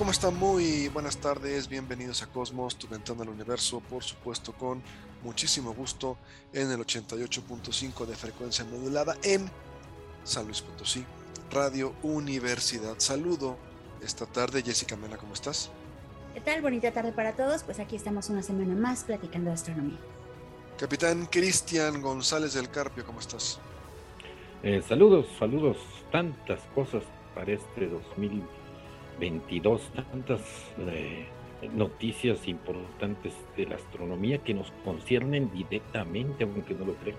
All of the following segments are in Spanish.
¿Cómo están? Muy buenas tardes, bienvenidos a Cosmos, tu ventana al universo, por supuesto con muchísimo gusto en el 88.5 de frecuencia modulada en San Luis Potosí, Radio Universidad. Saludo esta tarde, Jessica Mena, ¿cómo estás? ¿Qué tal? Bonita tarde para todos. Pues aquí estamos una semana más platicando de astronomía. Capitán Cristian González del Carpio, ¿cómo estás? Eh, saludos, saludos. Tantas cosas para este 2022, tantas eh, noticias importantes de la astronomía que nos conciernen directamente, aunque no lo crean.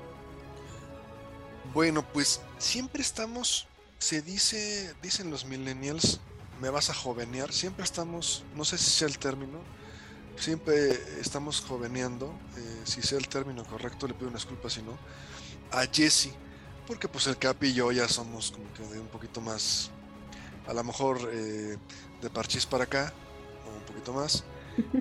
Bueno, pues siempre estamos, se dice, dicen los millennials, me vas a jovenear, siempre estamos, no sé si sea el término, siempre estamos joveneando, eh, si sea el término correcto, le pido una disculpa si no, a Jesse, porque pues el Capi y yo ya somos como que de un poquito más, a lo mejor eh, de Parchís para acá, o un poquito más,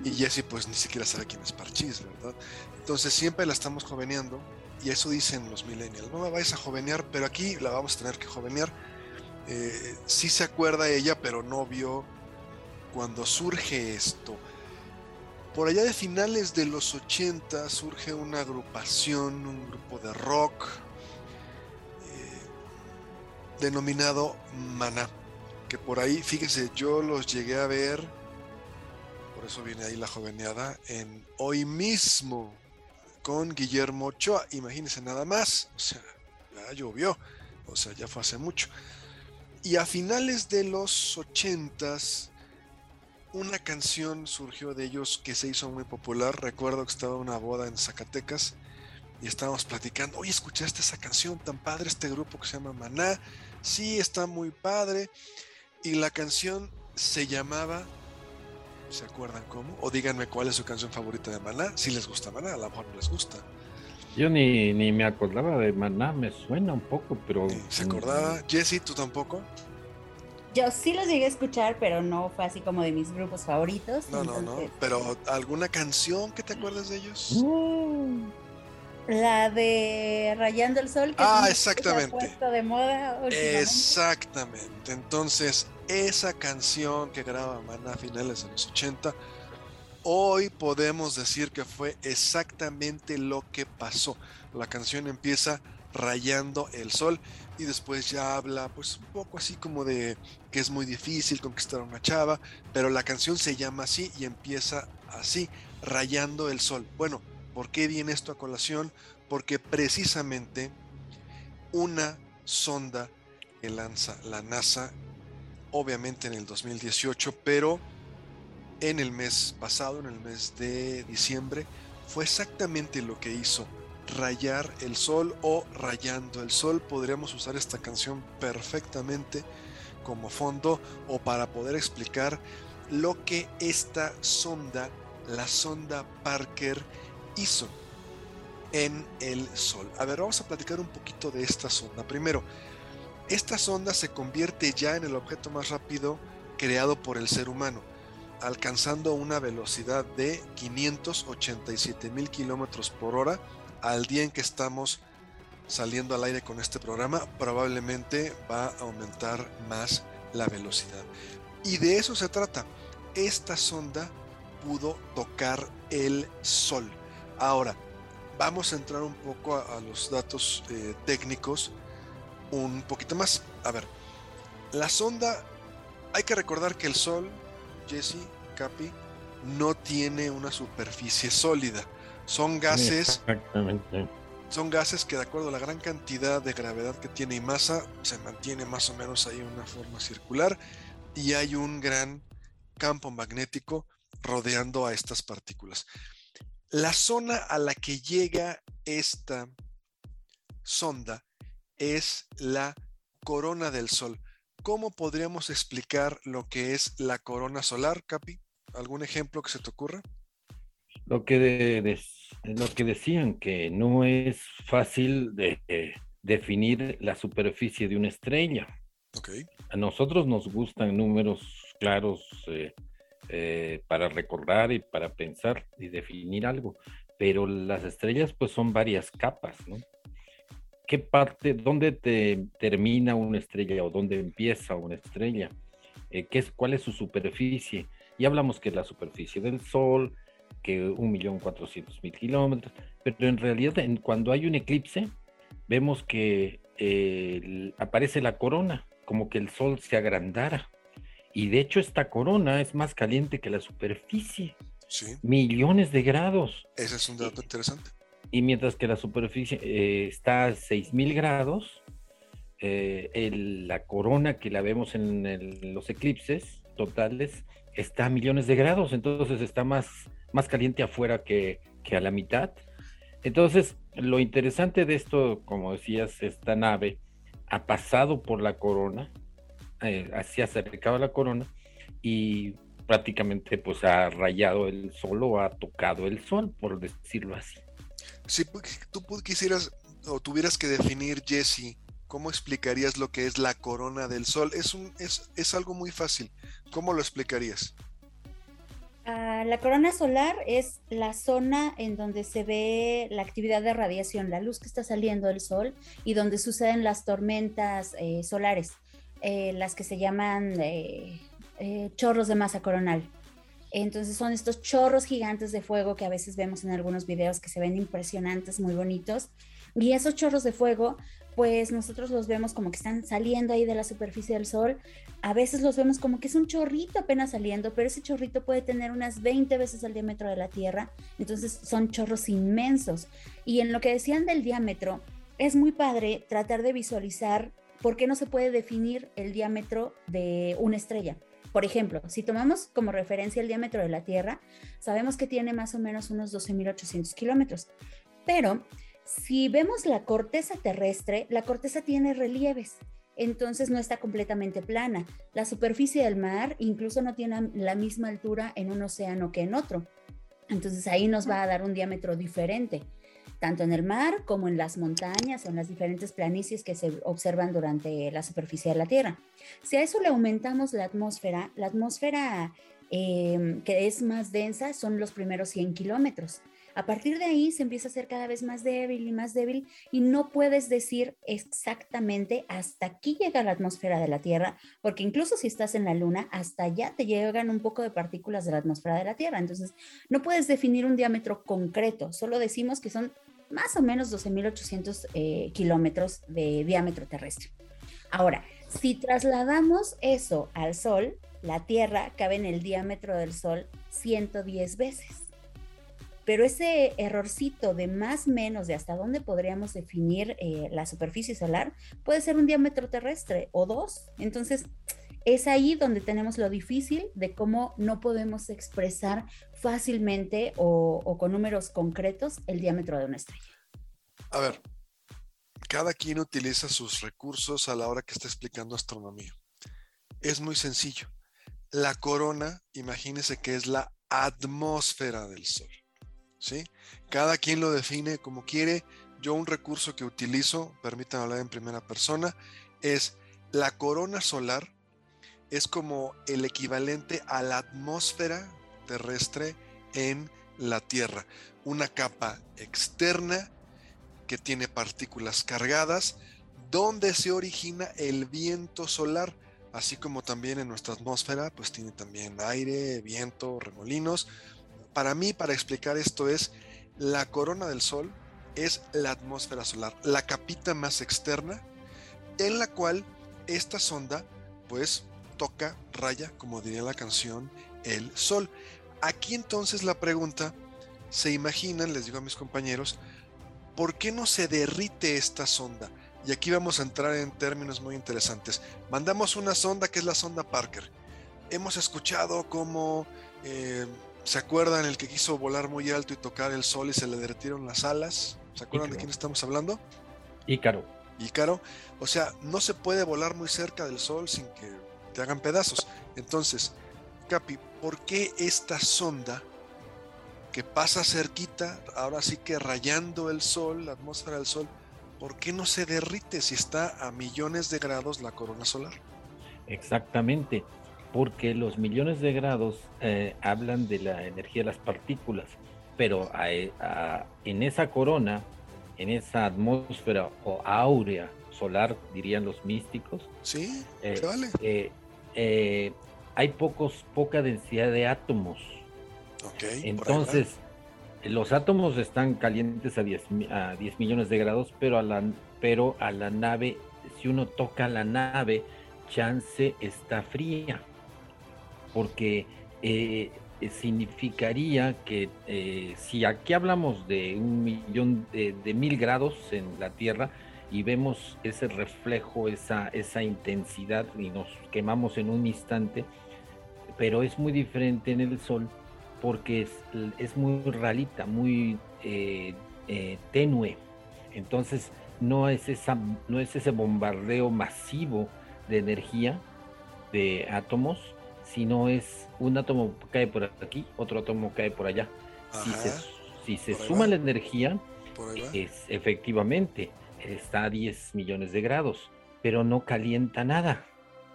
y Jesse pues ni siquiera sabe quién es Parchís, ¿verdad? Entonces siempre la estamos joveneando, y eso dicen los millennials, no me vais a jovenear, pero aquí la vamos a tener que jovenear. Eh, sí se acuerda ella, pero no vio cuando surge esto. Por allá de finales de los 80 surge una agrupación, un grupo de rock eh, denominado Maná, que por ahí, fíjese, yo los llegué a ver, por eso viene ahí la joveneada, en hoy mismo con Guillermo Ochoa, imagínense nada más, o sea, ya llovió, o sea, ya fue hace mucho. Y a finales de los 80s, una canción surgió de ellos que se hizo muy popular. Recuerdo que estaba una boda en Zacatecas y estábamos platicando, oye, ¿escuchaste esa canción tan padre, este grupo que se llama Maná? Sí, está muy padre. Y la canción se llamaba, ¿se acuerdan cómo? O díganme cuál es su canción favorita de Maná, si les gusta Maná, a lo mejor no les gusta. Yo ni, ni me acordaba de Maná, me suena un poco, pero... ¿Se acordaba? Jesse, ¿tú tampoco? Yo sí los llegué a escuchar, pero no fue así como de mis grupos favoritos. No, no, no. Pero ¿alguna canción que te acuerdes de ellos? Mm, La de Rayando el Sol. Que Ah, exactamente. Se ha puesto de moda últimamente. Exactamente. Entonces, esa canción que graba Maná a finales de los 80, hoy podemos decir que fue exactamente lo que pasó. La canción empieza rayando el sol y después ya habla pues un poco así como de que es muy difícil conquistar a una chava, pero la canción se llama así y empieza así, rayando el sol. Bueno, ¿por qué viene esto a colación? Porque precisamente una sonda que lanza la NASA, obviamente en el 2018, pero en el mes pasado, en el mes de diciembre, fue exactamente lo que hizo. Rayar el sol o rayando el sol. Podríamos usar esta canción perfectamente como fondo o para poder explicar lo que esta sonda, la sonda Parker, hizo en el Sol. A ver, vamos a platicar un poquito de esta sonda. Primero, esta sonda se convierte ya en el objeto más rápido creado por el ser humano, alcanzando una velocidad de 587 mil kilómetros por hora al día en que estamos saliendo al aire con este programa. Probablemente va a aumentar más la velocidad. Y de eso se trata. Esta sonda pudo tocar el Sol. Ahora, vamos a entrar un poco a, a los datos eh, técnicos un poquito más. A ver, la sonda, hay que recordar que el Sol, Jesse, Capi, no tiene una superficie sólida. Son gases, Exactamente. son gases que de acuerdo a la gran cantidad de gravedad que tiene y masa, se mantiene más o menos ahí en una forma circular y hay un gran campo magnético rodeando a estas partículas. La zona a la que llega esta sonda es la corona del Sol. ¿Cómo podríamos explicar lo que es la corona solar, Capi? ¿Algún ejemplo que se te ocurra? Lo que, lo que decían, que no es fácil de, definir la superficie de una estrella. Okay. A nosotros nos gustan números claros eh, eh, para recordar y para pensar y definir algo, pero las estrellas pues son varias capas, ¿no? ¿Qué parte, dónde te termina una estrella o dónde empieza una estrella? Eh, ¿qué es, ¿Cuál es su superficie? Y hablamos que la superficie del Sol, que 1.400.000 kilómetros, pero en realidad cuando hay un eclipse, vemos que eh, aparece la corona, como que el Sol se agrandara. Y de hecho esta corona es más caliente que la superficie. Sí. Millones de grados. Ese es un dato interesante. Y mientras que la superficie eh, está a 6000 grados, eh, la corona que la vemos en los eclipses totales está a millones de grados, entonces está más, más caliente afuera que, que a la mitad. Entonces, lo interesante de esto, como decías, esta nave ha pasado por la corona, eh, se ha acercado a la corona y prácticamente pues ha rayado el sol o ha tocado el sol, por decirlo así. Si tú quisieras o tuvieras que definir, Jesse, ¿cómo explicarías lo que es la corona del sol? Es, un, es, es algo muy fácil. ¿Cómo lo explicarías? Ah, la corona solar es la zona en donde se ve la actividad de radiación, la luz que está saliendo del sol y donde suceden las tormentas eh, solares, eh, las que se llaman eh, chorros de masa coronal. Entonces son estos chorros gigantes de fuego que a veces vemos en algunos videos que se ven impresionantes, muy bonitos. Y esos chorros de fuego, pues nosotros los vemos como que están saliendo ahí de la superficie del sol. A veces los vemos como que es un chorrito apenas saliendo, pero ese chorrito puede tener unas 20 veces el diámetro de la Tierra. Entonces son chorros inmensos. Y en lo que decían del diámetro, es muy padre tratar de visualizar por qué no se puede definir el diámetro de una estrella. Por ejemplo, si tomamos como referencia el diámetro de la Tierra, sabemos que tiene más o menos unos 12.800 kilómetros. Pero si vemos la corteza terrestre, la corteza tiene relieves, entonces no está completamente plana. La superficie del mar incluso no tiene la misma altura en un océano que en otro. Entonces ahí nos va a dar un diámetro diferente tanto en el mar como en las montañas o en las diferentes planicies que se observan durante la superficie de la Tierra. Si a eso le aumentamos la atmósfera, la atmósfera em, que es más densa son los primeros 100 kilómetros. A partir de ahí se empieza a ser cada vez más débil y más débil y no puedes decir exactamente hasta aquí llega la atmósfera de la Tierra, porque incluso si estás en la Luna, hasta allá te llegan un poco de partículas de la atmósfera de la Tierra. Entonces, no puedes definir un diámetro concreto, solo decimos que son más o menos 12.800 eh, kilómetros de diámetro terrestre. Ahora, si trasladamos eso al Sol, la Tierra cabe en el diámetro del Sol 110 veces. Pero ese errorcito de más menos de hasta dónde podríamos definir eh, la superficie solar puede ser un diámetro terrestre o dos. Entonces, es ahí donde tenemos lo difícil de cómo no podemos expresar fácilmente o, con números concretos el diámetro de una estrella. A ver, cada quien utiliza sus recursos a la hora que está explicando astronomía. Es muy sencillo. La corona, imagínese que es la atmósfera del Sol. ¿sí? Cada quien lo define como quiere. Yo un recurso que utilizo, permítanme hablar en primera persona, es la corona solar es como el equivalente a la atmósfera terrestre en la Tierra. Una capa externa que tiene partículas cargadas, donde se origina el viento solar, así como también en nuestra atmósfera, pues tiene también aire, viento, remolinos, para mí, para explicar esto es, la corona del Sol es la atmósfera solar, la capita más externa, en la cual esta sonda, pues, toca, raya, como diría la canción, el Sol. Aquí entonces la pregunta, se imaginan, les digo a mis compañeros, ¿por qué no se derrite esta sonda? Y aquí vamos a entrar en términos muy interesantes. Mandamos una sonda que es la sonda Parker. Hemos escuchado cómo eh, ¿Se acuerdan el que quiso volar muy alto y tocar el sol y se le derretieron las alas? ¿Se acuerdan de quién estamos hablando? Ícaro. Ícaro. O sea, no se puede volar muy cerca del sol sin que te hagan pedazos. Entonces, Capi, ¿por qué esta sonda que pasa cerquita, ahora sí que rayando el sol, la atmósfera del sol, ¿por qué no se derrite si está a millones de grados la corona solar? Exactamente, porque los millones de grados eh, hablan de la energía de las partículas, pero a- a- en esa corona, en esa atmósfera o áurea solar, dirían los místicos, ¿Sí? eh, ¿Se vale? eh, eh, hay pocos, poca densidad de átomos. Entonces, los átomos están calientes a 10, mi- a 10 millones de grados, pero a, la, pero a la nave, si uno toca la nave, chance está fría. Porque eh, eh, significaría que eh, si aquí hablamos de un millón de, de mil grados en la Tierra y vemos ese reflejo, esa, esa intensidad y nos quemamos en un instante, pero es muy diferente en el Sol porque es, es muy ralita, muy eh, eh, tenue. Entonces no es, esa, no es ese bombardeo masivo de energía de átomos, sino es un átomo cae por aquí, otro átomo cae por allá. Si se, si suma va. la energía, es efectivamente está a 10 millones de grados, pero no calienta nada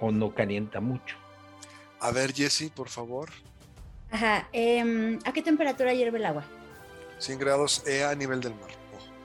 o no calienta mucho. A ver, Jesse, por favor. Ajá. em, ¿A qué temperatura hierve el agua? 100 grados E a nivel del mar.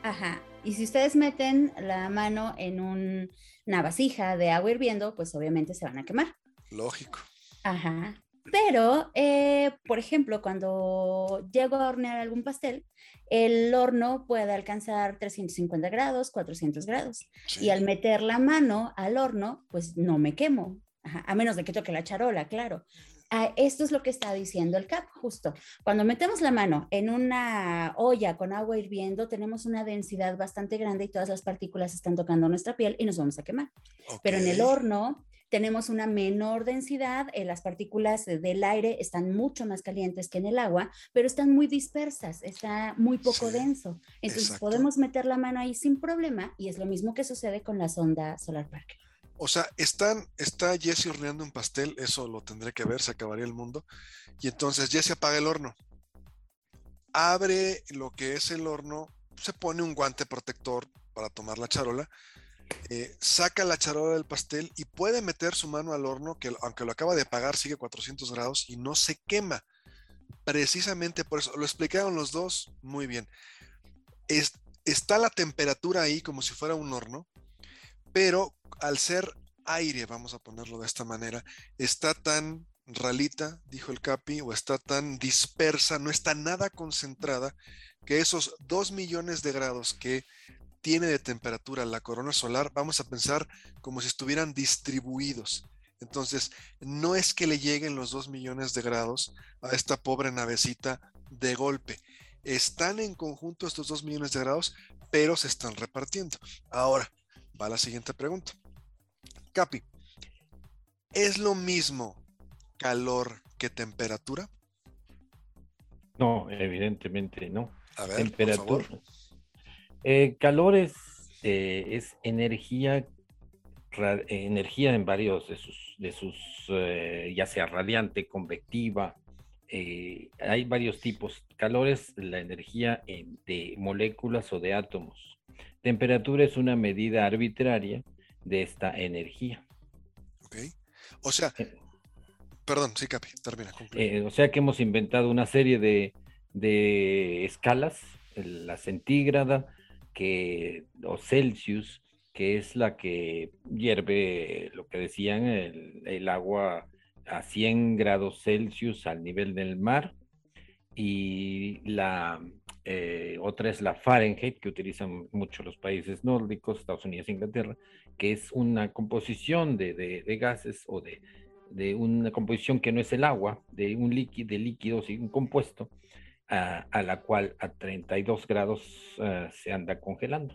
Ajá. Y si ustedes meten la mano en un- una vasija de agua hirviendo, pues obviamente se van a quemar. Lógico. Ajá. Pero, eh, por ejemplo, cuando llego a hornear algún pastel, el horno puede alcanzar 350 grados, 400 grados. Sí. Y al meter la mano al horno, pues no me quemo. Ajá, A menos de que toque la charola, claro. Ah, esto es lo que está diciendo el CAP, justo. Cuando metemos la mano en una olla con agua hirviendo, tenemos una densidad bastante grande y todas las partículas están tocando nuestra piel y nos vamos a quemar. Pero en el horno tenemos una menor densidad, eh, las partículas del aire están mucho más calientes que en el agua, pero están muy dispersas, está muy poco Sí, denso. Entonces exacto. podemos meter la mano ahí sin problema y es lo mismo que sucede con la sonda Solar Park. O sea, están, está Jesse horneando un pastel, eso lo tendré que ver, se acabaría el mundo. Y entonces Jesse apaga el horno. Abre lo que es el horno, se pone un guante protector para tomar la charola, eh, saca la charola del pastel y puede meter su mano al horno, que aunque lo acaba de apagar, sigue 400 grados y no se quema. Precisamente por eso, lo explicaron los dos muy bien. Es- está la temperatura ahí como si fuera un horno, pero al ser aire, vamos a ponerlo de esta manera, está tan ralita, dijo el Capi, o está tan dispersa, no está nada concentrada, que esos 2 millones de grados que tiene de temperatura la corona solar, vamos a pensar como si estuvieran distribuidos. Entonces, no es que le lleguen los 2 millones de grados a esta pobre navecita de golpe. Están en conjunto estos 2 millones de grados, pero se están repartiendo. Ahora, va la siguiente pregunta. Capi, ¿es lo mismo calor que temperatura? No, evidentemente no. A ver, Temperatura. por favor. Eh, calor es, eh, es energía, ra- eh, energía en varios de sus, de sus eh, ya sea radiante, convectiva. hay varios tipos. Calor es la energía en- de moléculas o de átomos. Temperatura es una medida arbitraria de esta energía. Ok. O sea, perdón, sí, Capi, termina. Eh, o sea que hemos inventado una serie de, de escalas, la centígrada que, o Celsius, que es la que hierve, lo que decían, el, el agua a 100 grados Celsius al nivel del mar. Y la eh, otra es la Fahrenheit, que utilizan mucho los países nórdicos, Estados Unidos e Inglaterra, que es una composición de, de- de gases o de, de una composición que no es el agua, de un líquido, de líquidos y un compuesto, a, la cual a 32 grados ah, se anda congelando.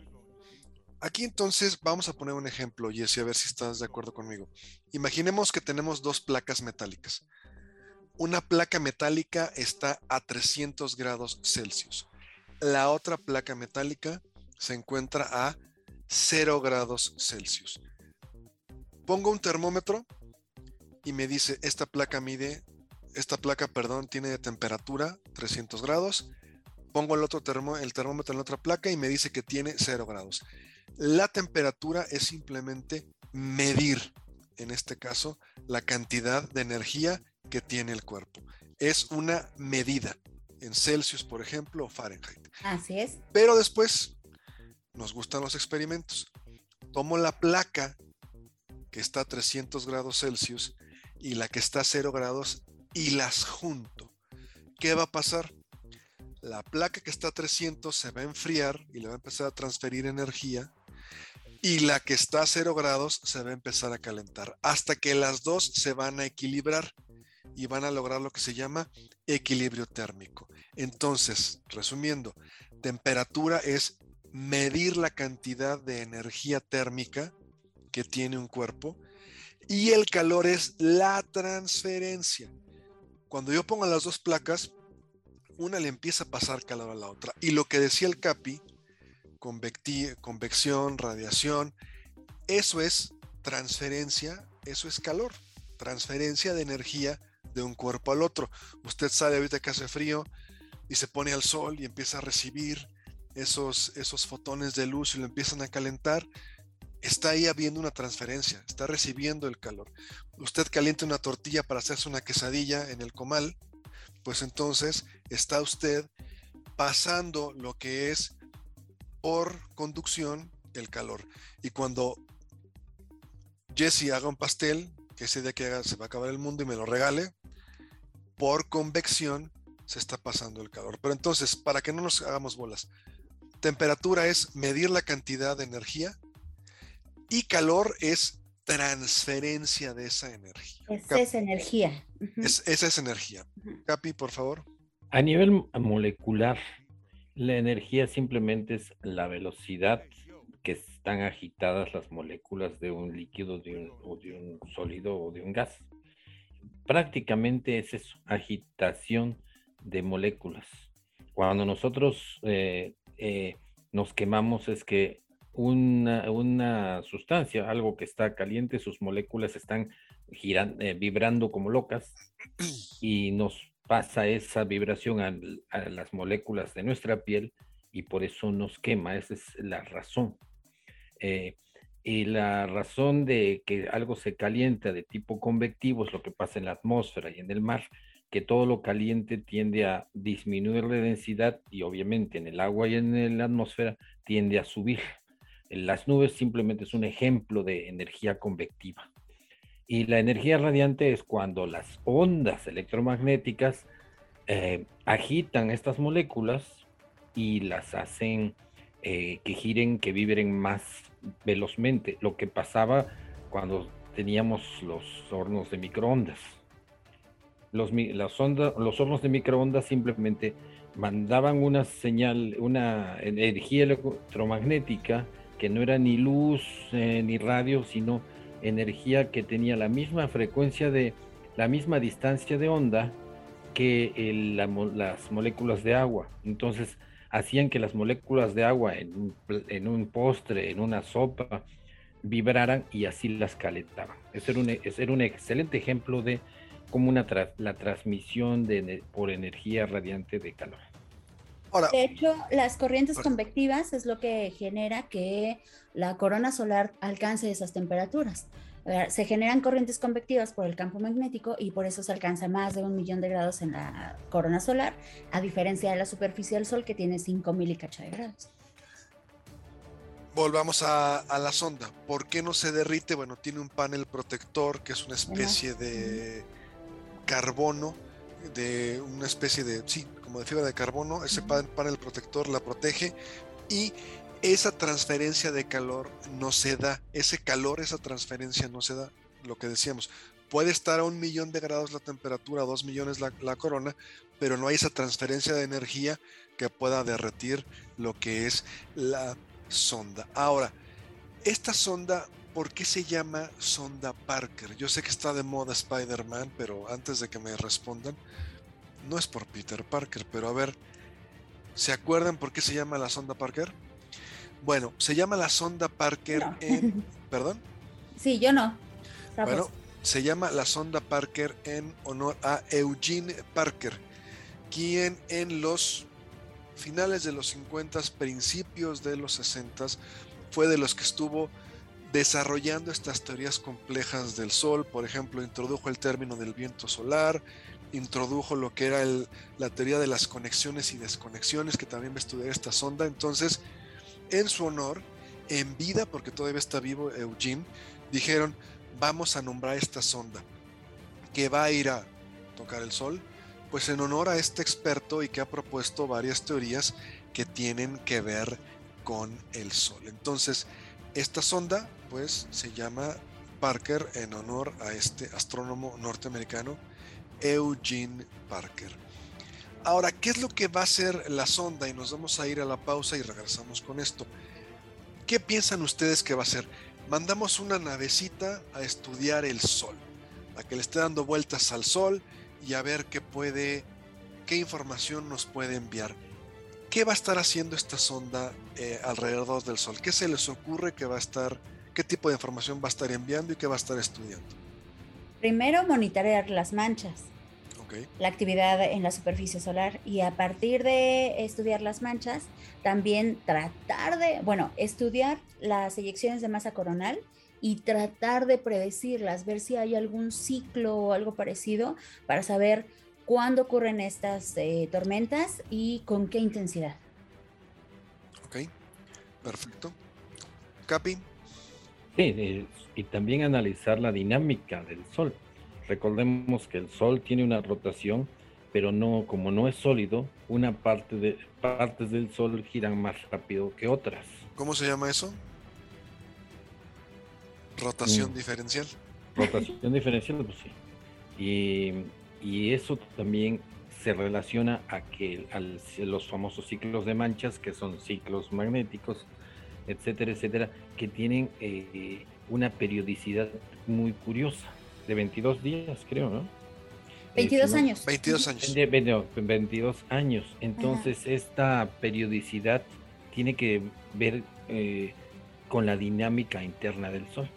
Aquí entonces vamos a poner un ejemplo, Jesse, a ver si estás de acuerdo conmigo. Imaginemos que tenemos dos placas metálicas. una placa metálica está a 300 grados Celsius. La otra placa metálica se encuentra a 0 grados Celsius. Pongo un termómetro y me dice, esta placa mide, esta placa, perdón, tiene temperatura 300 grados. Pongo el otro termo, el termómetro en la otra placa y me dice que tiene 0 grados. La temperatura es simplemente medir, en este caso, la cantidad de energía que tiene el cuerpo. Es una medida en Celsius, por ejemplo, o Fahrenheit. Así es. Pero después nos gustan los experimentos. Tomo la placa que está a 300 grados Celsius y la que está a 0 grados y las junto. ¿Qué va a pasar? La placa que está a 300 se va a enfriar y le va a empezar a transferir energía y la que está a 0 grados se va a empezar a calentar hasta que las dos se van a equilibrar y van a lograr lo que se llama equilibrio térmico. Entonces, resumiendo, temperatura es medir la cantidad de energía térmica que tiene un cuerpo y el calor es la transferencia. Cuando yo pongo las dos placas, una le empieza a pasar calor a la otra. Y lo que decía el CAPI, convección, radiación, eso es transferencia, eso es calor, transferencia de energía de un cuerpo al otro. Usted sabe ahorita que hace frío y se pone al sol y empieza a recibir esos, esos fotones de luz y lo empiezan a calentar. Está ahí habiendo una transferencia, está recibiendo el calor. Usted calienta una tortilla para hacerse una quesadilla en el comal, pues entonces está usted pasando lo que es por conducción el calor. Y cuando Jesse haga un pastel, que ese día que haga se va a acabar el mundo y me lo regale, por convección se está pasando el calor. Pero entonces, para que no nos hagamos bolas, temperatura es medir la cantidad de energía y calor es transferencia de esa energía. Esa es energía. esa es energía. Capi, por favor. A nivel molecular, la energía simplemente es la velocidad que están agitadas las moléculas de un líquido, de un, o de un sólido o de un gas prácticamente es eso, agitación de moléculas. Cuando nosotros eh, eh, nos quemamos es que una, sustancia, algo que está caliente, sus moléculas están girando, eh, vibrando como locas y nos pasa esa vibración a, las moléculas de nuestra piel y por eso nos quema, esa es la razón. Y la razón de que algo se calienta de tipo convectivo es lo que pasa en la atmósfera y en el mar, que todo lo caliente tiende a disminuir la densidad y obviamente en el agua y en la atmósfera tiende a subir. Las nubes simplemente es un ejemplo de energía convectiva. Y la energía radiante es cuando las ondas electromagnéticas eh, agitan estas moléculas y las hacen eh, que giren, que vibren más velozmente, lo que pasaba cuando teníamos los hornos de microondas. Los, las los hornos de microondas simplemente mandaban una señal, una energía electromagnética que no era ni luz eh, ni radio, sino energía que tenía la misma frecuencia de la misma distancia de onda que las moléculas de agua. Entonces, hacían que las moléculas de agua en un, postre, en una sopa, vibraran y así las calentaban. Ese era un, un excelente ejemplo de cómo una la transmisión de, por energía radiante de calor. De hecho, las corrientes convectivas es lo que genera que la corona solar alcance esas temperaturas se generan corrientes convectivas por el campo magnético y por eso se alcanza más de un millón de grados en la corona solar, a diferencia de la superficie del Sol que tiene 5.000 y cacha de grados. Volvamos a, la sonda. ¿Por qué no se derrite? Bueno, tiene un panel protector que es una especie de carbono, de una especie de, sí, como de fibra de carbono. Ese panel protector la protege y esa transferencia de calor no se da, ese calor, esa transferencia no se da, lo que decíamos. Puede estar a un millón de grados la temperatura, a dos millones la, la corona, pero no hay esa transferencia de energía que pueda derretir lo que es la sonda. Ahora, esta sonda, ¿por qué se llama sonda Parker? Yo sé que está de moda Spider-Man, pero antes de que me respondan, no es por Peter Parker, pero a ver, ¿se acuerdan por qué se llama la sonda Parker? Bueno, se llama la sonda Parker en... ¿Perdón? Sí, yo no. Bueno, se llama la sonda Parker en honor a Eugene Parker, quien en los finales de los 50, principios de los 60, fue de los que estuvo desarrollando estas teorías complejas del Sol. Por ejemplo, introdujo el término del viento solar, introdujo lo que era la teoría de las conexiones y desconexiones, que también va a estudiar esta sonda. Entonces, en su honor, en vida, porque todavía está vivo Eugene, dijeron, vamos a nombrar esta sonda que va a ir a tocar el Sol, pues en honor a este experto y que ha propuesto varias teorías que tienen que ver con el Sol. Entonces, esta sonda, pues, se llama Parker en honor a este astrónomo norteamericano, Eugene Parker. Ahora, ¿qué es lo que va a hacer la sonda? Y nos vamos a ir a la pausa y regresamos con esto. ¿Qué piensan ustedes que va a hacer? Mandamos una navecita a estudiar el Sol, a que le esté dando vueltas al Sol y a ver qué puede, qué información nos puede enviar. ¿Qué va a estar haciendo esta sonda eh, alrededor del Sol? ¿Qué se les ocurre que va a estar, qué tipo de información va a estar enviando y qué va a estar estudiando? Primero, monitorear las manchas, la actividad en la superficie solar y a partir de estudiar las manchas, también tratar de, bueno, estudiar las eyecciones de masa coronal y tratar de predecirlas, ver si hay algún ciclo o algo parecido para saber cuándo ocurren estas eh, tormentas y con qué intensidad. Ok, perfecto. Capi. Sí, y también analizar la dinámica del Sol. Recordemos que el Sol tiene una rotación, pero no, como no es sólido, una parte de partes del Sol giran más rápido que otras. ¿Cómo se llama eso? Rotación mm. diferencial. Rotación diferencial, pues sí. Y, eso también se relaciona a que al, los famosos ciclos de manchas, que son ciclos magnéticos, etcétera, etcétera, que tienen eh, una periodicidad muy curiosa, de 22 días, creo, ¿no? 22 eh, años. 22 años. 22 años. Entonces, esta periodicidad tiene que ver eh, con la dinámica interna del Sol.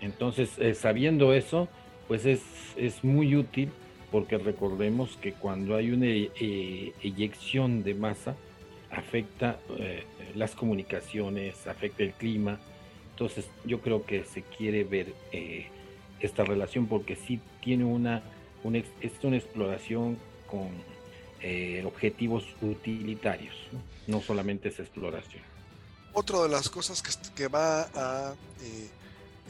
Entonces, eh, sabiendo eso, pues es, es, muy útil porque recordemos que cuando hay una eh, eyección de masa, afecta eh, las comunicaciones, afecta el clima. Entonces, yo creo que se quiere ver esta relación porque sí tiene una, es una exploración con objetivos utilitarios, ¿no? solamente es exploración. Otra de las cosas que, que va a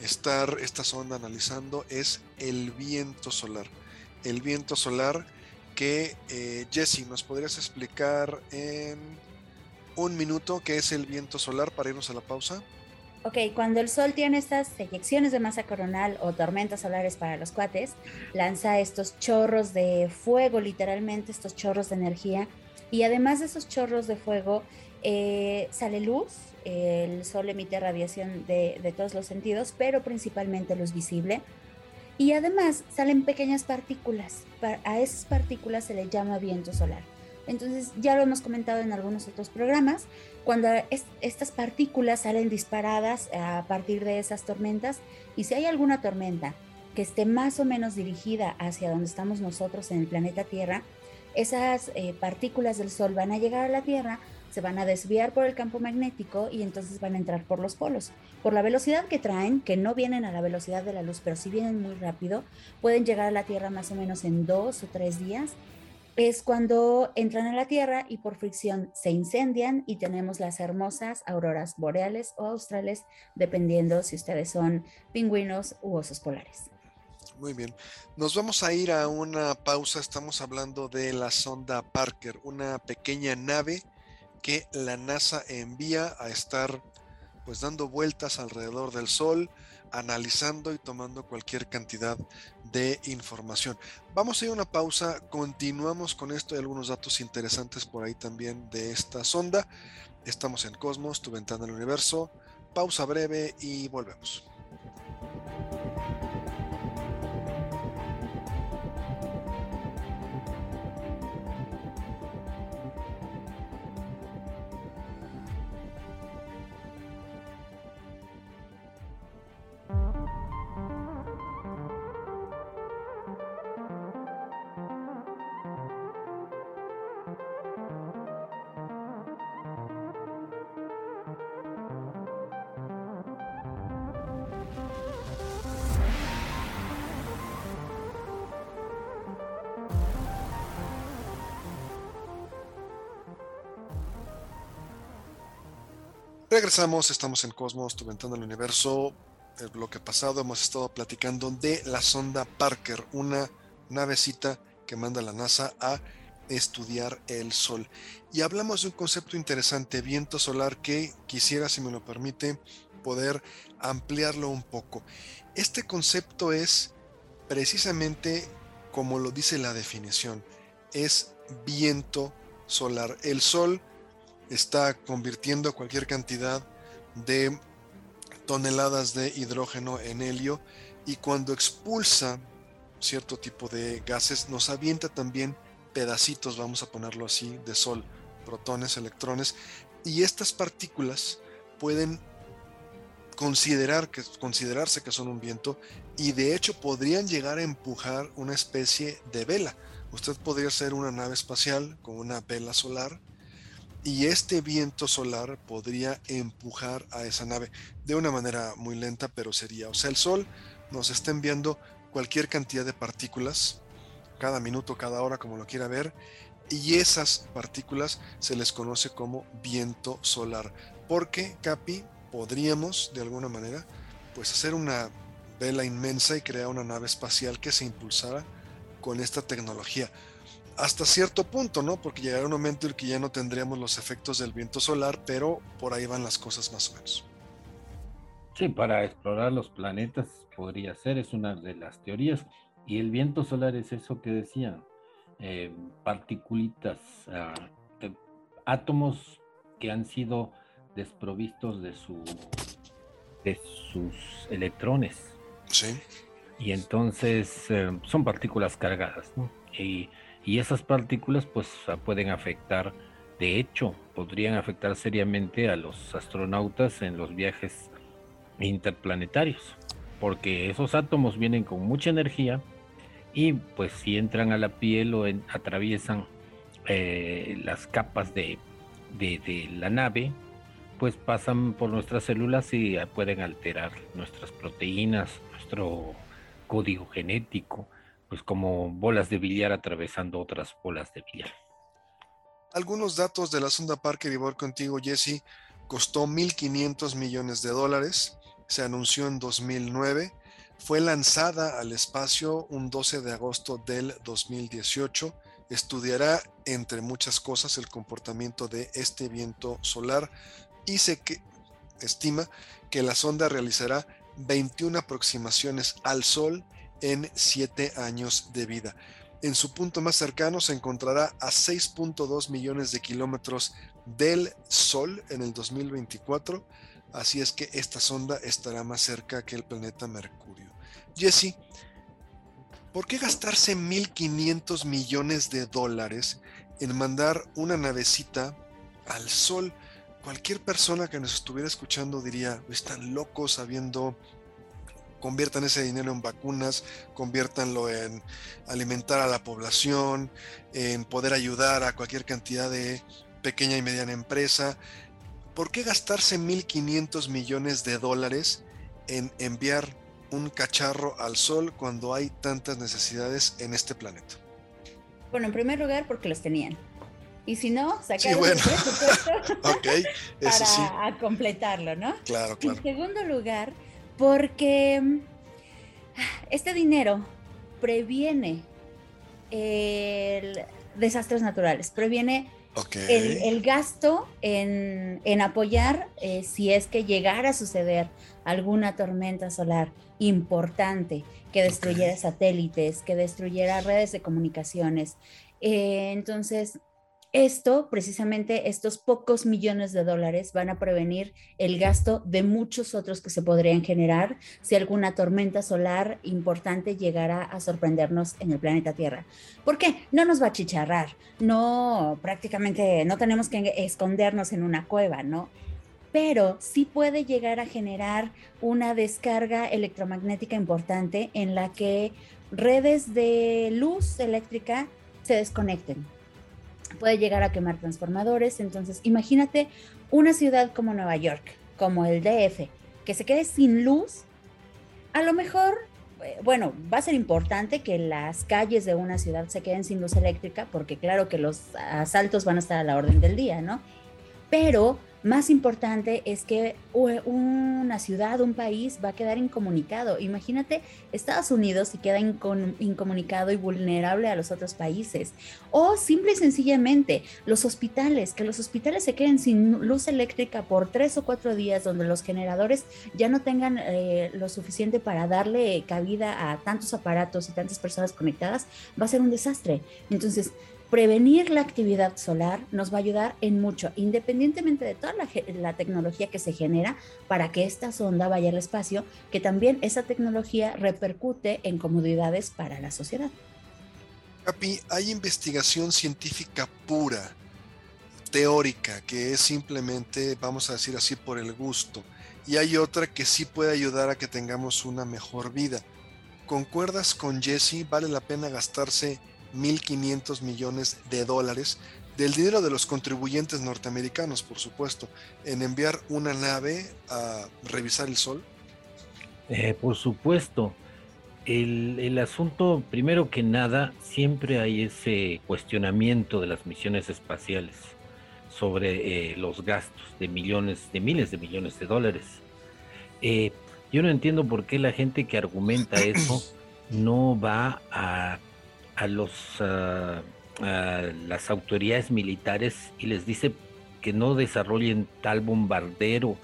estar esta sonda analizando es el viento solar. El viento solar que, eh, Jesse, ¿nos podrías explicar en un minuto qué es el viento solar para irnos a la pausa? Ok, cuando el Sol tiene estas eyecciones de masa coronal o tormentas solares para los cuates, lanza estos chorros de fuego, literalmente estos chorros de energía. Y además de esos chorros de fuego, eh, sale luz, el sol emite radiación de, todos los sentidos, pero principalmente luz visible. Y además salen pequeñas partículas. A esas partículas se le llama viento solar. Entonces, ya lo hemos comentado en algunos otros programas, cuando estas partículas salen disparadas a partir de esas tormentas, y si hay alguna tormenta que esté más o menos dirigida hacia donde estamos nosotros en el planeta Tierra, esas eh, partículas del Sol van a llegar a la Tierra, se van a desviar por el campo magnético y entonces van a entrar por los polos. Por la velocidad que traen, que no vienen a la velocidad de la luz, pero sí vienen muy rápido, pueden llegar a la Tierra más o menos en dos o tres días. Es cuando entran a la Tierra y por fricción se incendian y tenemos las hermosas auroras boreales o australes, dependiendo si ustedes son pingüinos u osos polares. Muy bien. Nos vamos a ir a una pausa. Estamos hablando de la sonda Parker, una pequeña nave que la NASA envía a estar pues dando vueltas alrededor del Sol, analizando y tomando cualquier cantidad de información. Vamos a ir a una pausa, continuamos con esto y algunos datos interesantes por ahí también de esta sonda. Estamos en Cosmos, tu ventana al universo, pausa breve y volvemos. Regresamos, estamos en Cosmos, tu ventana al universo. El bloque pasado hemos estado platicando de la sonda Parker, una navecita que manda la NASA a estudiar el Sol. Y hablamos de un concepto interesante, viento solar, que quisiera, si me lo permite, poder ampliarlo un poco. Este concepto es precisamente como lo dice la definición, es viento solar. El Sol está convirtiendo cualquier cantidad de toneladas de hidrógeno en helio y cuando expulsa cierto tipo de gases nos avienta también pedacitos, vamos a ponerlo así, de sol, protones, electrones y estas partículas pueden considerar que, considerarse que son un viento y de hecho podrían llegar a empujar una especie de vela. Usted podría ser una nave espacial con una vela solar y este viento solar podría empujar a esa nave de una manera muy lenta, pero sería, o sea, el Sol nos está enviando cualquier cantidad de partículas, cada minuto, cada hora, como lo quiera ver, y esas partículas se les conoce como viento solar, porque, Capi, podríamos de alguna manera, pues hacer una vela inmensa y crear una nave espacial que se impulsara con esta tecnología hasta cierto punto, ¿no? Porque llegará un momento en que ya no tendríamos los efectos del viento solar, pero por ahí van las cosas más o menos. Sí, para explorar los planetas podría ser, es una de las teorías. Y el viento solar es eso que decían, eh, particulitas, ah, átomos que han sido desprovistos de, su, de sus electrones. Sí. Y entonces eh, son partículas cargadas, ¿no? Y y esas partículas pues pueden afectar, de hecho, podrían afectar seriamente a los astronautas en los viajes interplanetarios, porque esos átomos vienen con mucha energía y pues si entran a la piel o atraviesan eh, las capas de, de, la nave, pues pasan por nuestras células y pueden alterar nuestras proteínas, nuestro código genético pues como bolas de billar atravesando otras bolas de billar. Algunos datos de la sonda Parker y contigo, Jesse. Costó 1.500 millones de dólares. Se anunció en 2009. Fue lanzada al espacio un 12 de agosto del 2018. Estudiará, entre muchas cosas, el comportamiento de este viento solar y se que, estima que la sonda realizará 21 aproximaciones al Sol en 7 años de vida. En su punto más cercano se encontrará a 6.2 millones de kilómetros del Sol en el 2024, así es que esta sonda estará más cerca que el planeta Mercurio. Jesse, ¿por qué gastarse 1.500 millones de dólares en mandar una navecita al Sol? Cualquier persona que nos estuviera escuchando diría, están locos sabiendo conviertan ese dinero en vacunas, conviértanlo en alimentar a la población, en poder ayudar a cualquier cantidad de pequeña y mediana empresa. ¿Por qué gastarse 1.500 millones de dólares en enviar un cacharro al sol cuando hay tantas necesidades en este planeta? Bueno, en primer lugar, porque los tenían. Y si no, sacar sí, bueno. okay, para completarlo, ¿no? Claro, claro. En segundo lugar, porque mm, este dinero previene desastres naturales, previene el, gasto en, apoyar eh, si es que llegara a suceder alguna tormenta solar importante que destruyera satélites, que destruyera redes de comunicaciones. Eh, entonces, Esto, precisamente, estos pocos millones de dólares van a prevenir el gasto de muchos otros que se podrían generar si alguna tormenta solar importante llegara a sorprendernos en el planeta Tierra. ¿Por qué? No nos va a chicharrar, no, prácticamente no tenemos que escondernos en una cueva, ¿no? Pero sí puede llegar a generar una descarga electromagnética importante en la que redes de luz eléctrica se desconecten puede llegar a quemar transformadores. Entonces, imagínate una ciudad como Nueva York, como el DF, que se quede sin luz. A lo mejor, eh, bueno, va a ser importante que las calles de una ciudad se queden sin luz eléctrica, porque claro que los asaltos van a estar a la orden del día, ¿no? Pero más importante es que una ciudad, un país va a quedar incomunicado. Imagínate Estados Unidos si queda incomunicado y vulnerable a los otros países. O simple y sencillamente los hospitales, que los hospitales se queden sin luz eléctrica por tres o cuatro días, donde los generadores ya no tengan eh, lo suficiente para darle cabida a tantos aparatos y tantas personas conectadas, va a ser un desastre. Entonces, prevenir la actividad solar nos va a ayudar en mucho, independientemente de toda la, tecnología que se genera para que esta sonda vaya al espacio, que también esa tecnología repercute en comodidades para la sociedad. Capi, hay investigación científica pura, teórica, que es simplemente, vamos a decir así, por el gusto, y hay otra que sí puede ayudar a que tengamos una mejor vida. ¿Concuerdas con Jesse? ¿Vale la pena gastarse 1.500 millones de dólares del dinero de los contribuyentes norteamericanos, por supuesto, en enviar una nave a revisar el Sol? Eh, por supuesto. El, asunto, primero que nada, siempre hay ese cuestionamiento de las misiones espaciales sobre eh, los gastos de millones, de miles de millones de dólares. Eh, yo no entiendo por qué la gente que argumenta eso no va a a los ah, las autoridades militares y les dice que no desarrollen tal bombardero,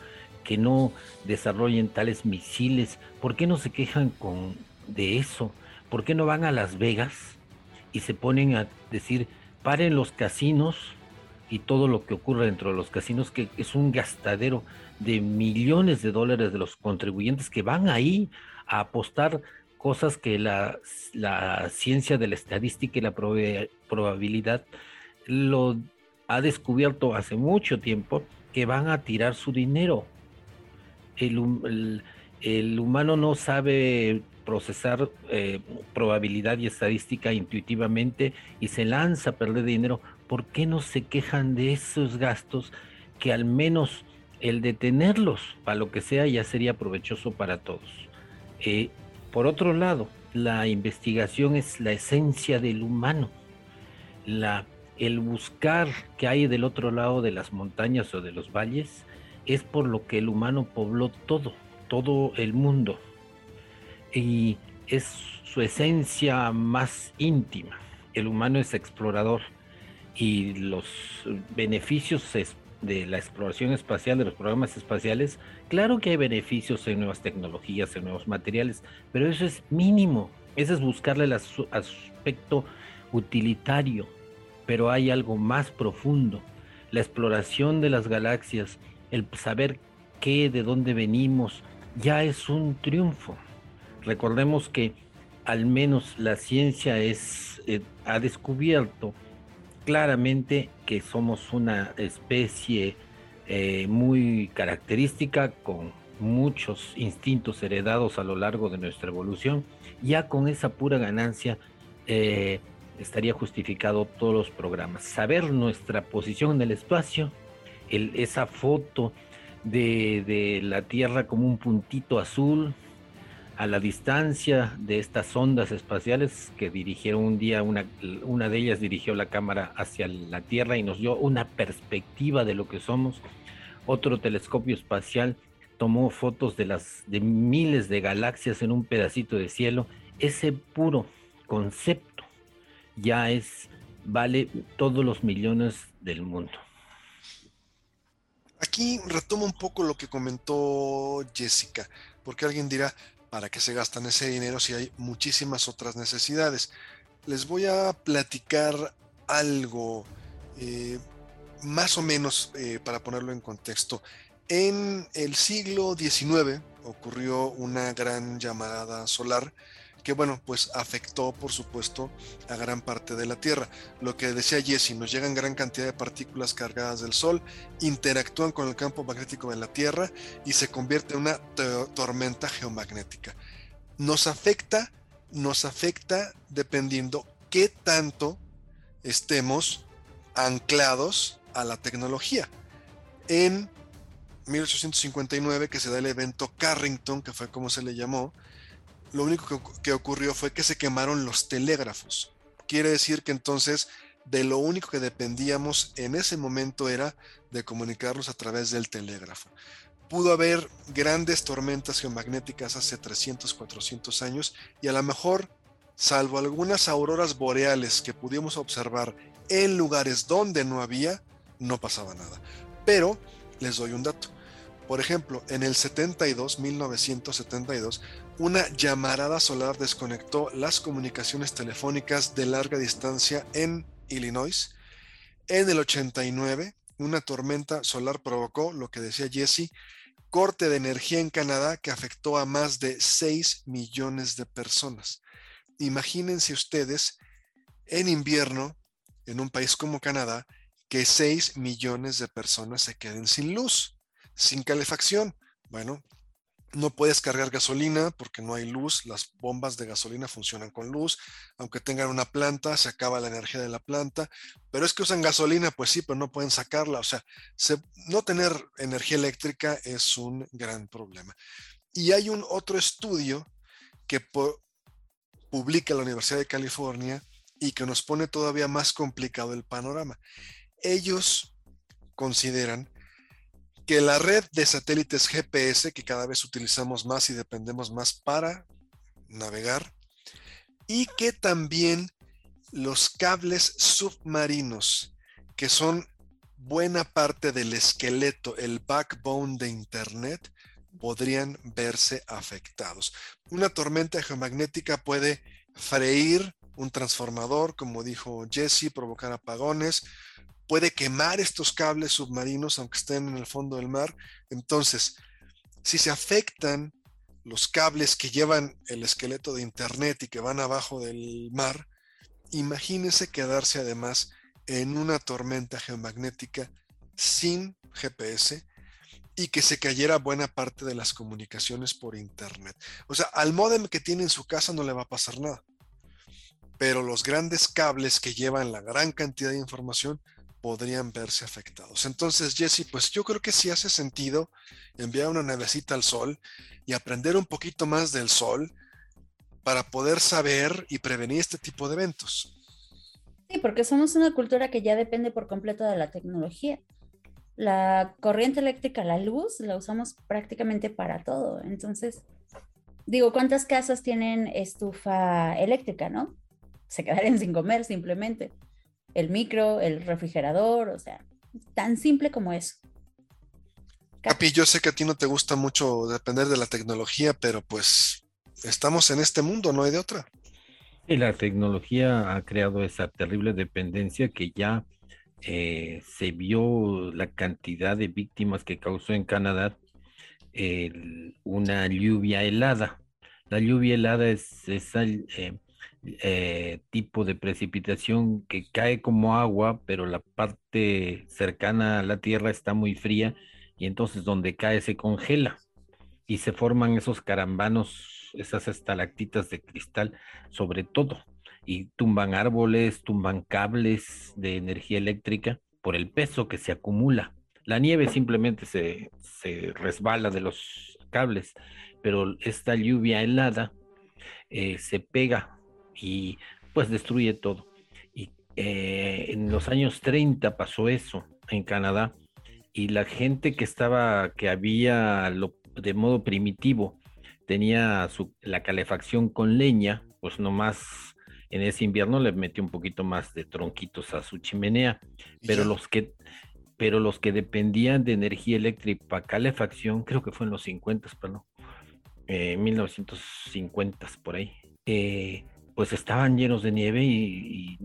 que no desarrollen tales misiles. ¿Por qué no se quejan con de eso? ¿Por qué no van a Las Vegas y se ponen a decir paren los casinos y todo lo que ocurre dentro de los casinos que es un gastadero de millones de dólares de los contribuyentes que van ahí a apostar cosas que la, ciencia de la estadística y la probabilidad lo ha descubierto hace mucho tiempo, que van a tirar su dinero. El, humano no sabe procesar eh, probabilidad y estadística intuitivamente y se lanza a perder dinero. ¿Por qué no se quejan de esos gastos que al menos el detenerlos para lo que sea ya sería provechoso para todos? Eh, por otro lado, la investigación es la esencia del humano. La, el buscar qué hay del otro lado de las montañas o de los valles es por lo que el humano pobló todo, todo el mundo. Y es su esencia más íntima. El humano es explorador y los beneficios de la exploración espacial, de los programas espaciales, claro que hay beneficios en nuevas tecnologías, en nuevos materiales, pero eso es mínimo. Eso es buscarle el aspecto utilitario, pero hay algo más profundo. La exploración de las galaxias, el saber qué, de dónde venimos, ya es un triunfo. Recordemos que al menos la ciencia es, eh, ha descubierto claramente que somos una especie eh, muy característica, con muchos instintos heredados a lo largo de nuestra evolución, ya con esa pura ganancia eh, estaría justificado todos los programas. Saber nuestra posición en el espacio, esa foto de, de la Tierra como un puntito azul, a la distancia de estas ondas espaciales que dirigieron un día, una, una de ellas dirigió la cámara hacia la Tierra y nos dio una perspectiva de lo que somos. Otro telescopio espacial tomó fotos de las de miles de galaxias en un pedacito de cielo. Ese puro concepto ya es vale todos los millones del mundo. Aquí retomo un poco lo que comentó Jessica, porque alguien dirá, para qué se gastan ese dinero si hay muchísimas otras necesidades. Les voy a platicar algo Eh, más o menos, eh, para ponerlo en contexto, en el siglo XIX ocurrió una gran llamada solar que bueno, pues afectó por supuesto a gran parte de la Tierra. Lo que decía Jesse, nos llegan gran cantidad de partículas cargadas del Sol, interactúan con el campo magnético de la Tierra y se convierte en una tormenta geomagnética. Nos afecta, nos afecta dependiendo qué tanto estemos anclados a la tecnología. En 1859, que se da el evento Carrington, que fue como se le llamó, lo único que, ocurrió fue que se quemaron los telégrafos. Quiere decir que entonces de lo único que dependíamos en ese momento era de comunicarnos a través del telégrafo. Pudo haber grandes tormentas geomagnéticas hace 300, 400 años y a lo mejor, salvo algunas auroras boreales que pudimos observar en lugares donde no había, no pasaba nada. Pero les doy un dato. Por ejemplo, en el 72, 1972, una llamarada solar desconectó las comunicaciones telefónicas de larga distancia en Illinois. En el 89, una tormenta solar provocó, lo que decía Jesse, corte de energía en Canadá que afectó a más de 6 millones de personas. Imagínense ustedes en invierno, en un país como Canadá, que 6 millones de personas se queden sin luz sin calefacción. Bueno, no puedes cargar gasolina porque no hay luz, las bombas de gasolina funcionan con luz, aunque tengan una planta, se acaba la energía de la planta, pero es que usan gasolina, pues sí, pero no pueden sacarla, o sea, no tener energía eléctrica es un gran problema. Y hay un otro estudio que publica la Universidad de California y que nos pone todavía más complicado el panorama. Ellos consideran que la red de satélites GPS, que cada vez utilizamos más y dependemos más para navegar, y que también los cables submarinos, que son buena parte del esqueleto, el backbone de Internet, podrían verse afectados. Una tormenta geomagnética puede freír un transformador, como dijo Jesse, provocar apagones, puede quemar estos cables submarinos aunque estén en el fondo del mar. Entonces, si se afectan los cables que llevan el esqueleto de Internet y que van abajo del mar, imagínense quedarse además en una tormenta geomagnética sin GPS y que se cayera buena parte de las comunicaciones por Internet. O sea, al modem que tiene en su casa no le va a pasar nada. Pero los grandes cables que llevan la gran cantidad de información podrían verse afectados. Entonces, Jesse, pues yo creo que sí hace sentido enviar una navecita al sol y aprender un poquito más del sol para poder saber y prevenir este tipo de eventos. Sí, porque somos una cultura que ya depende por completo de la tecnología. La corriente eléctrica, la luz, la usamos prácticamente para todo. Entonces, digo, ¿cuántas casas tienen estufa eléctrica, no? Se quedarían sin comer simplemente el micro, el refrigerador, o sea, tan simple como eso. Capi, yo sé que a ti no te gusta mucho depender de la tecnología, pero pues estamos en este mundo, no hay de otra. Y la tecnología ha creado esa terrible dependencia que ya eh, se vio la cantidad de víctimas que causó en Canadá una lluvia helada. La lluvia helada es esa eh, eh, tipo de precipitación que cae como agua, pero la parte cercana a la Tierra está muy fría y entonces donde cae se congela y se forman esos carambanos, esas estalactitas de cristal sobre todo y tumban árboles, tumban cables de energía eléctrica por el peso que se acumula. La nieve simplemente se, se resbala de los cables, pero esta lluvia helada eh, se pega y pues destruye todo. Y eh, en los años 30 pasó eso en Canadá y la gente que estaba, que había de modo primitivo, tenía su, la calefacción con leña, pues nomás en ese invierno le metió un poquito más de tronquitos a su chimenea, pero los que pero los que dependían de energía eléctrica para calefacción, creo que fue en los 50, pero no, eh, 1950 por ahí, eh, pues estaban llenos de nieve y,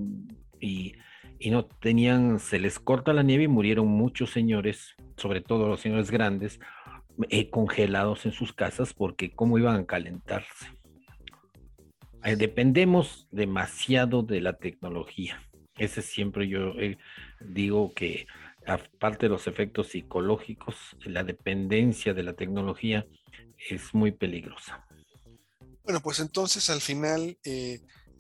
y no tenían, se les corta la nieve y murieron muchos señores, sobre todo los señores grandes, eh, congelados en sus casas porque cómo iban a calentarse. Eh, dependemos demasiado de la tecnología. Ese siempre yo eh, digo que aparte de los efectos psicológicos, la dependencia de la tecnología es muy peligrosa. Bueno, pues entonces al final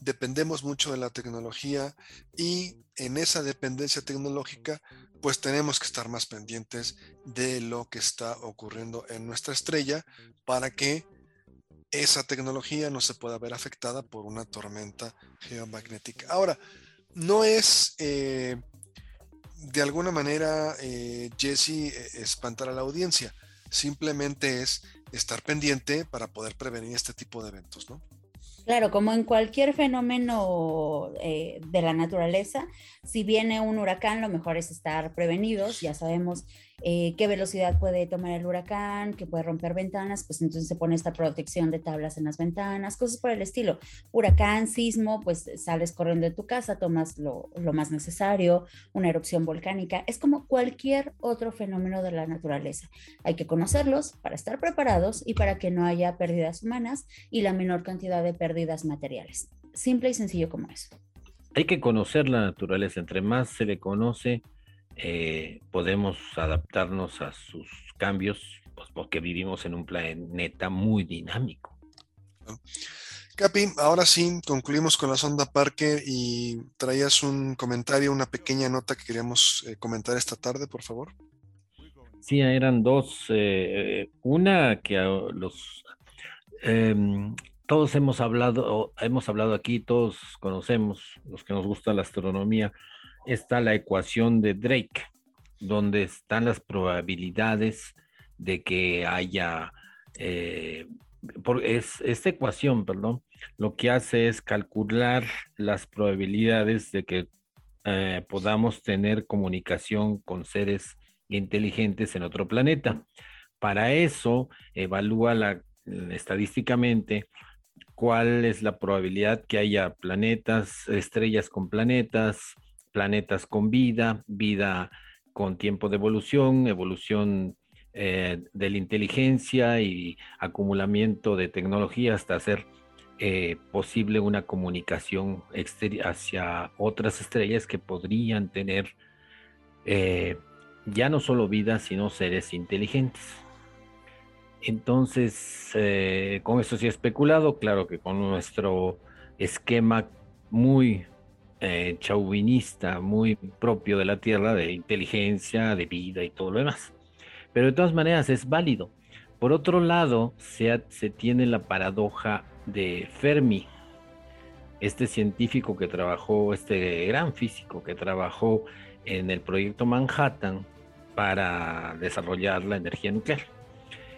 dependemos mucho de la tecnología y en esa dependencia tecnológica pues tenemos que estar más pendientes de lo que está ocurriendo en nuestra estrella para que esa tecnología no se pueda ver afectada por una tormenta geomagnética. Ahora, no es eh, de alguna manera, eh, Jesse, eh, espantar a la audiencia, simplemente es estar pendiente para poder prevenir este tipo de eventos, ¿no? Claro, como en cualquier fenómeno eh, de la naturaleza, si viene un huracán, lo mejor es estar prevenidos. Ya sabemos eh, qué velocidad puede tomar el huracán, que puede romper ventanas, pues entonces se pone esta protección de tablas en las ventanas, cosas por el estilo. Huracán, sismo, pues sales corriendo de tu casa, tomas lo, lo más necesario, una erupción volcánica, es como cualquier otro fenómeno de la naturaleza. Hay que conocerlos para estar preparados y para que no haya pérdidas humanas y la menor cantidad de pérdidas materiales. Simple y sencillo como eso. Hay que conocer la naturaleza, entre más se le conoce, eh, podemos adaptarnos a sus cambios, pues porque vivimos en un planeta muy dinámico. Capi, ahora sí, concluimos con la sonda Parker y traías un comentario, una pequeña nota que queríamos eh, comentar esta tarde, por favor. Sí, eran dos. Eh, una que los em, todos hemos hablado, hemos hablado aquí, todos conocemos, los que nos gusta la astronomía, está la ecuación de Drake, donde están las probabilidades de que haya, eh, es, esta ecuación, perdón, lo que hace es calcular las probabilidades de que eh, podamos tener comunicación con seres inteligentes en otro planeta. Para eso, evalúa la, estadísticamente cuál es la probabilidad que haya planetas, estrellas con planetas, planetas con vida, vida con tiempo de evolución, evolución eh, de la inteligencia y acumulamiento de tecnología hasta hacer eh, posible una comunicación hacia otras estrellas que podrían tener eh, ya no solo vida, sino seres inteligentes. Entonces, con eso sí he especulado, claro que con nuestro esquema muy eh, chauvinista muy propio de la Tierra, de inteligencia, de vida y todo lo demás. Pero de todas maneras es válido. Por otro lado, se, se tiene la paradoja de Fermi, este científico que trabajó, este gran físico que trabajó en el proyecto Manhattan para desarrollar la energía nuclear.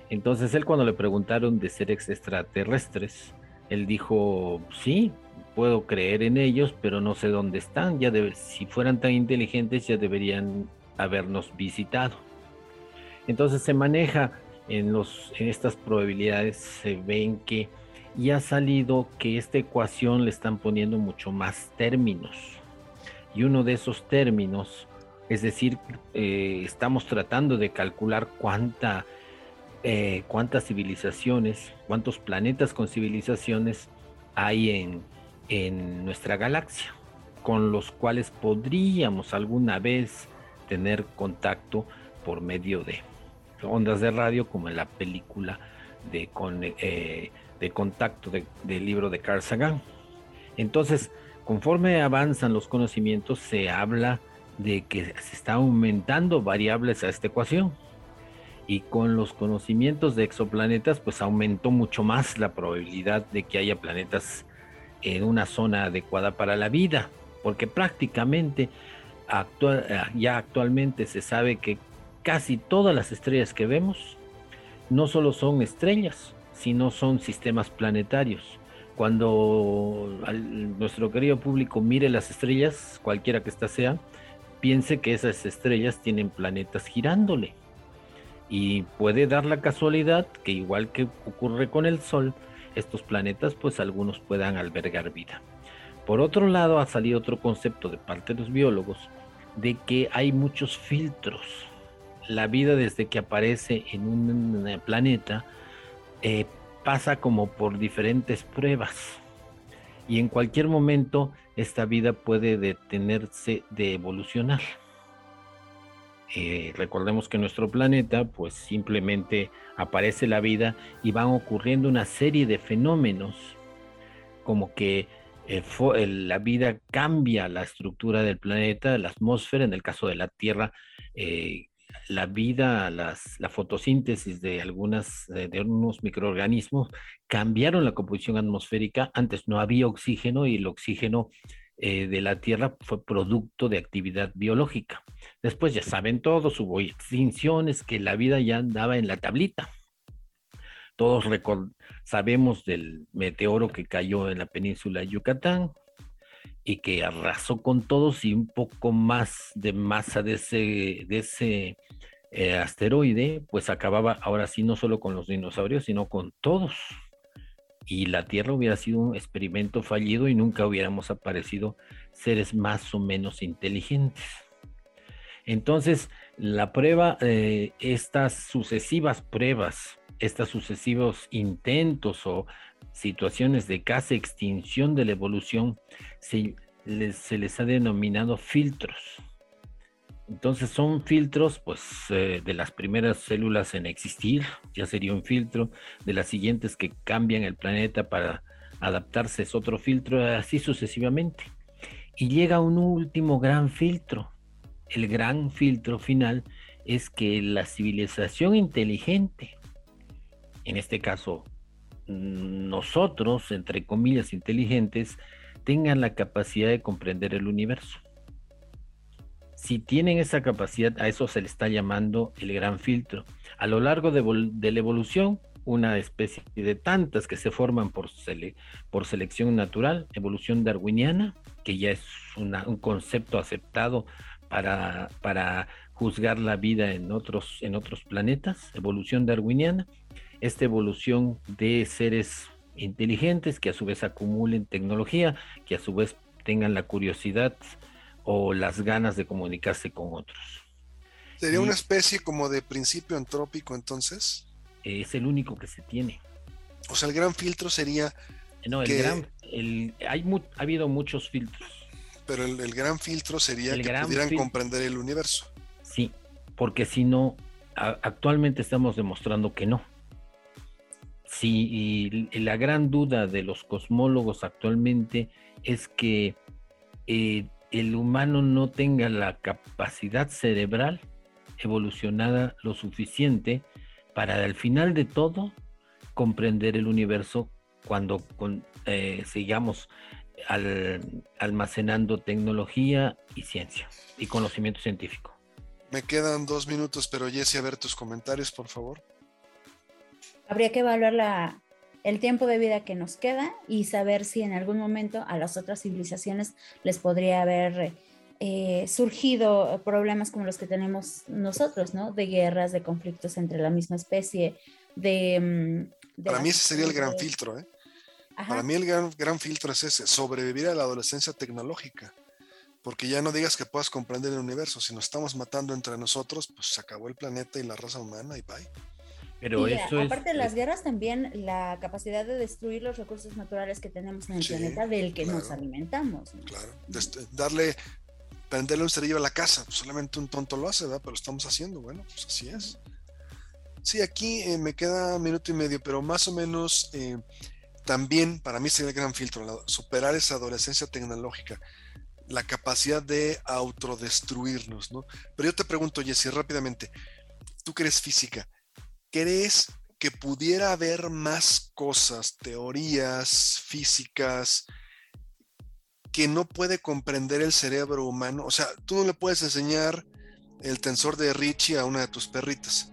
Entonces él cuando le preguntaron de seres extraterrestres, él dijo, sí, puedo creer en ellos, pero no sé dónde están. Ya si fueran tan inteligentes, ya deberían habernos visitado. Entonces se maneja en, los, en estas probabilidades, se ven que ya ha salido que esta ecuación le están poniendo mucho más términos. Y uno de esos términos, es decir, eh, estamos tratando de calcular cuánta, eh, cuántas civilizaciones, cuántos planetas con civilizaciones hay en, en nuestra galaxia, con los cuales podríamos alguna vez tener contacto por medio de ondas de radio, como en la película de, eh, de contacto del libro de Carl Sagan. Entonces, conforme avanzan los conocimientos, se habla de que se está aumentando variables a esta ecuación. Y con los conocimientos de exoplanetas, pues aumentó mucho más la probabilidad de que haya planetas en una zona adecuada para la vida, porque prácticamente eh, ya actualmente se sabe que casi todas las estrellas que vemos no solo son estrellas, sino son sistemas planetarios. Cuando nuestro querido público mire las estrellas, cualquiera que ésta sea, piense que esas estrellas tienen planetas girándole. Y puede dar la casualidad que igual que ocurre con el Sol, estos planetas, pues algunos puedan albergar vida. Por otro lado, ha salido otro concepto de parte de los biólogos de que hay muchos filtros. La vida desde que aparece en un planeta eh, pasa como por diferentes pruebas y en cualquier momento esta vida puede detenerse de evolucionar. Eh, recordemos que nuestro planeta pues simplemente aparece la vida y van ocurriendo una serie de fenómenos como que la vida cambia la estructura del planeta, la atmósfera, en el caso de la Tierra, eh, la vida, las, la fotosíntesis de algunas de unos microorganismos cambiaron la composición atmosférica. Antes no había oxígeno y el oxígeno eh, de la Tierra fue producto de actividad biológica. Después ya saben todos, hubo extinciones, que la vida ya andaba en la tablita. Todos sabemos del meteoro que cayó en la península de Yucatán y que arrasó con todos y un poco más de masa de ese, de ese eh, asteroide, pues acababa ahora sí no solo con los dinosaurios, sino con todos. Y la Tierra hubiera sido un experimento fallido y nunca hubiéramos aparecido seres más o menos inteligentes. Entonces, la prueba, eh, estas sucesivas pruebas estos sucesivos intentos o situaciones de casi extinción de la evolución se les, ha denominado filtros. Entonces son filtros, pues, eh, de las primeras células en existir, ya sería un filtro, de las siguientes que cambian el planeta para adaptarse es otro filtro, así sucesivamente. Y llega un último gran filtro. El gran filtro final es que la civilización inteligente en este caso nosotros, entre comillas, inteligentes, tengan la capacidad de comprender el universo. Si tienen esa capacidad, a eso se le está llamando el gran filtro. A lo largo de, la evolución, una especie de tantas que se forman por, selección natural, evolución darwiniana, que ya es un concepto aceptado para, para juzgar la vida en otros, en otros planetas, evolución darwiniana, esta evolución de seres inteligentes que a su vez acumulen tecnología, que a su vez tengan la curiosidad o las ganas de comunicarse con otros. ¿Sería una especie como de principio antrópico entonces? Es el único que se tiene. O sea, el gran filtro sería... No, el gran... El, hay ha habido muchos filtros. Pero el, gran filtro sería que pudieran comprender el universo. Sí, porque si no, actualmente estamos demostrando que no. Sí, y la gran duda de los cosmólogos actualmente es que eh, el humano no tenga la capacidad cerebral evolucionada lo suficiente para al final de todo comprender el universo cuando eh, sigamos almacenando tecnología y ciencia y conocimiento científico. Me quedan dos minutos, pero Jesse, a ver tus comentarios, por favor habría que evaluar la, el tiempo de vida que nos queda y saber si en algún momento a las otras civilizaciones les podría haber eh, surgido problemas como los que tenemos nosotros, ¿no? De guerras, de conflictos entre la misma especie, de... Mm, Para mí ese sería el gran filtro, ¿eh? Para mí el gran, gran filtro es ese, sobrevivir a la adolescencia tecnológica. Porque ya no digas que puedas comprender el universo, si nos estamos matando entre nosotros, pues se acabó el planeta y la raza humana y bye. Pero eso aparte de las guerras, también la capacidad de destruir los recursos naturales que tenemos en el planeta del que nos alimentamos. Claro, darle, prenderle un cerillo a la casa, pues solamente un tonto lo hace, ¿verdad? Pero lo estamos haciendo, bueno, pues así es. Sí, aquí eh, me queda un minuto y medio, pero más o menos eh, también para mí sería el gran filtro, superar esa adolescencia tecnológica, la capacidad de autodestruirnos, ¿no? Pero yo te pregunto, Jessy, rápidamente, tú que eres física, ¿crees que pudiera haber más cosas, teorías físicas que no puede comprender el cerebro humano? O sea, tú no le puedes enseñar el tensor de Ricci a una de tus perritas.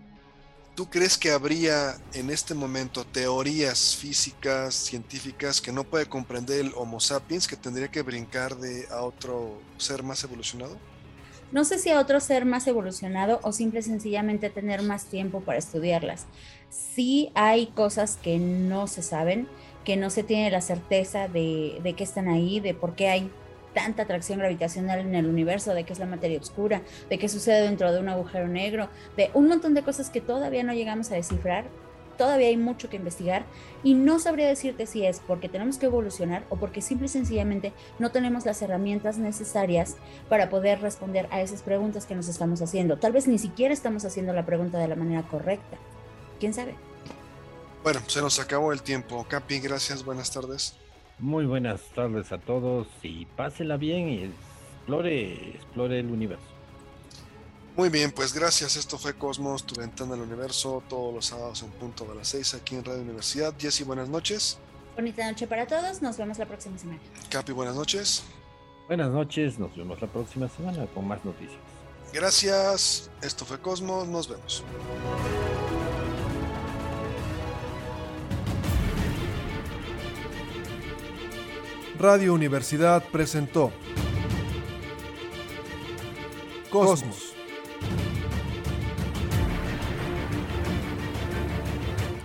¿Tú crees que habría en este momento teorías físicas, científicas, que no puede comprender el Homo sapiens, que tendría que brincar de a otro ser más evolucionado? No sé si a otro ser más evolucionado o simple sencillamente tener más tiempo para estudiarlas. Sí hay cosas que no se saben, que no se tiene la certeza de, de que están ahí, de por qué hay tanta atracción gravitacional en el universo, de qué es la materia oscura, de qué sucede dentro de un agujero negro, de un montón de cosas que todavía no llegamos a descifrar. Todavía hay mucho que investigar y no sabría decirte si es porque tenemos que evolucionar o porque simple y sencillamente no tenemos las herramientas necesarias para poder responder a esas preguntas que nos estamos haciendo. Tal vez ni siquiera estamos haciendo la pregunta de la manera correcta. ¿Quién sabe? Bueno, se nos acabó el tiempo. Capi, gracias, buenas tardes. Muy buenas tardes a todos y pásela bien y explore, explore el universo. Muy bien, pues gracias. Esto fue Cosmos, tu ventana al universo, todos los sábados en punto de las 6 aquí en Radio Universidad. Jessy, buenas noches. Bonita noche para todos, nos vemos la próxima semana. Capi, buenas noches. Buenas noches, nos vemos la próxima semana con más noticias. Gracias, esto fue Cosmos, nos vemos. Radio Universidad presentó Cosmos.